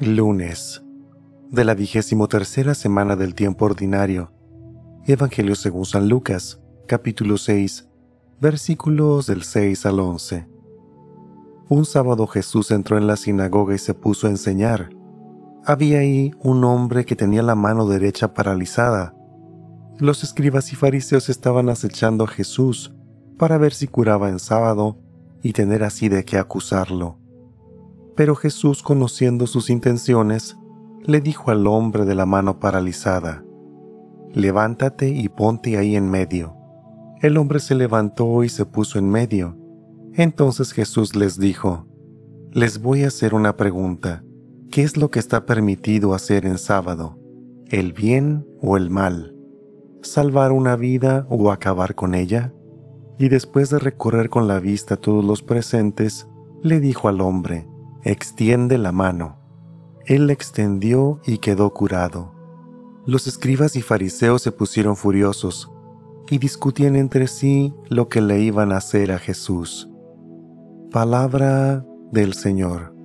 Lunes de la vigésimo tercera semana del tiempo ordinario. Evangelio según San Lucas, capítulo 6, versículos del 6 al 11. Un sábado Jesús entró en la sinagoga y se puso a enseñar. Había ahí un hombre que tenía la mano derecha paralizada. Los escribas y fariseos estaban acechando a Jesús para ver si curaba en sábado y tener así de qué acusarlo. Pero Jesús, conociendo sus intenciones, le dijo al hombre de la mano paralizada, Levántate y ponte ahí en medio. El hombre se levantó y se puso en medio. Entonces Jesús les dijo, Les voy a hacer una pregunta. ¿Qué es lo que está permitido hacer en sábado? ¿El bien o el mal? ¿Salvar una vida o acabar con ella? Y después de recorrer con la vista todos los presentes, le dijo al hombre, extiende la mano. Él la extendió y quedó curado. Los escribas y fariseos se pusieron furiosos y discutían entre sí lo que le iban a hacer a Jesús. Palabra del Señor.